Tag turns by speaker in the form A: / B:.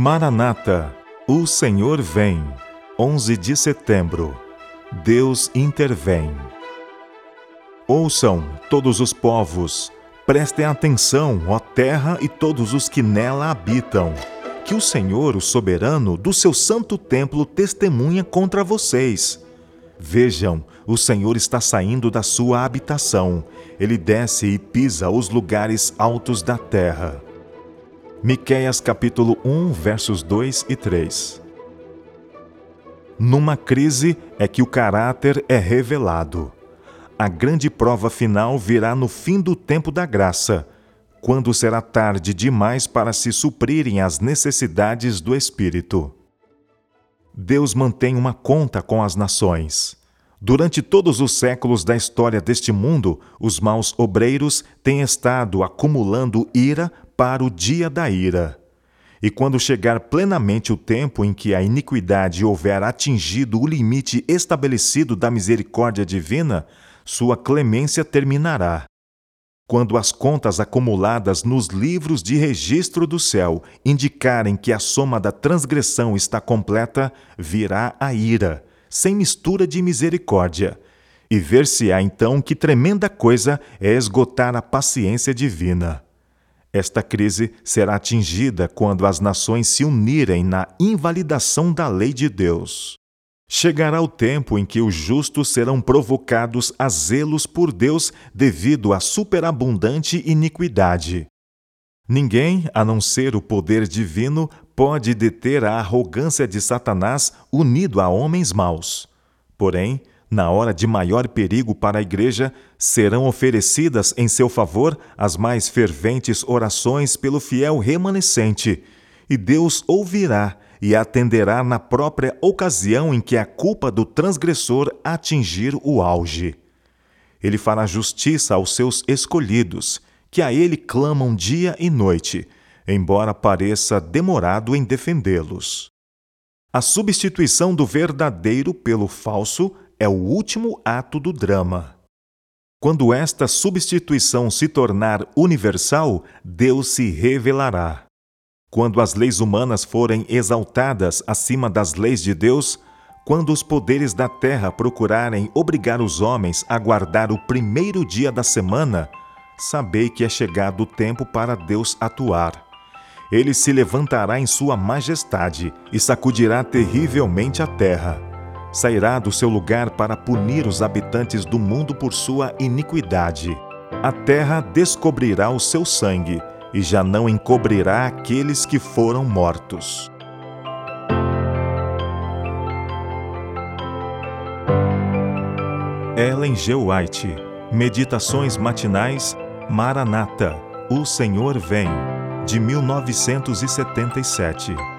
A: Maranata, o Senhor vem. 11 de setembro. Deus intervém. Ouçam, todos os povos, prestem atenção, ó terra e todos os que nela habitam, que o Senhor, o soberano, do seu santo templo testemunha contra vocês. Vejam, o Senhor está saindo da sua habitação, ele desce e pisa os lugares altos da terra. Miqueias capítulo 1, versos 2 e 3. Numa crise é que o caráter é revelado. A grande prova final virá no fim do tempo da graça, quando será tarde demais para se suprirem as necessidades do espírito. Deus mantém uma conta com as nações. Durante todos os séculos da história deste mundo, os maus obreiros têm estado acumulando ira para o dia da ira. E quando chegar plenamente o tempo em que a iniquidade houver atingido o limite estabelecido da misericórdia divina, sua clemência terminará. Quando as contas acumuladas nos livros de registro do céu indicarem que a soma da transgressão está completa, virá a ira, sem mistura de misericórdia. E ver-se-á então que tremenda coisa é esgotar a paciência divina. Esta crise será atingida quando as nações se unirem na invalidação da lei de Deus. Chegará o tempo em que os justos serão provocados a zelos por Deus devido à superabundante iniquidade. Ninguém, a não ser o poder divino, pode deter a arrogância de Satanás unido a homens maus. Porém, na hora de maior perigo para a Igreja, serão oferecidas em seu favor as mais ferventes orações pelo fiel remanescente, e Deus ouvirá e atenderá na própria ocasião em que a culpa do transgressor atingir o auge. Ele fará justiça aos seus escolhidos, que a ele clamam dia e noite, embora pareça demorado em defendê-los. A substituição do verdadeiro pelo falso é o último ato do drama. Quando esta substituição se tornar universal, Deus se revelará. Quando as leis humanas forem exaltadas acima das leis de Deus, quando os poderes da terra procurarem obrigar os homens a guardar o primeiro dia da semana, sabei que é chegado o tempo para Deus atuar. Ele se levantará em sua majestade e sacudirá terrivelmente a terra sairá do seu lugar para punir os habitantes do mundo por sua iniquidade. A terra descobrirá o seu sangue e já não encobrirá aqueles que foram mortos. Ellen G. White Meditações Matinais Maranata O Senhor Vem de 1977